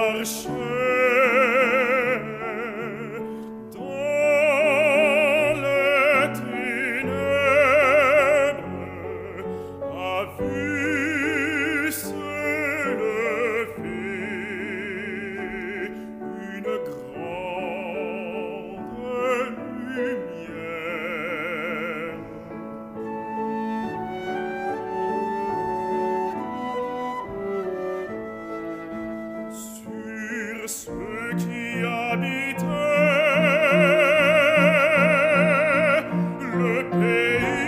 marche. qui habitaient le pays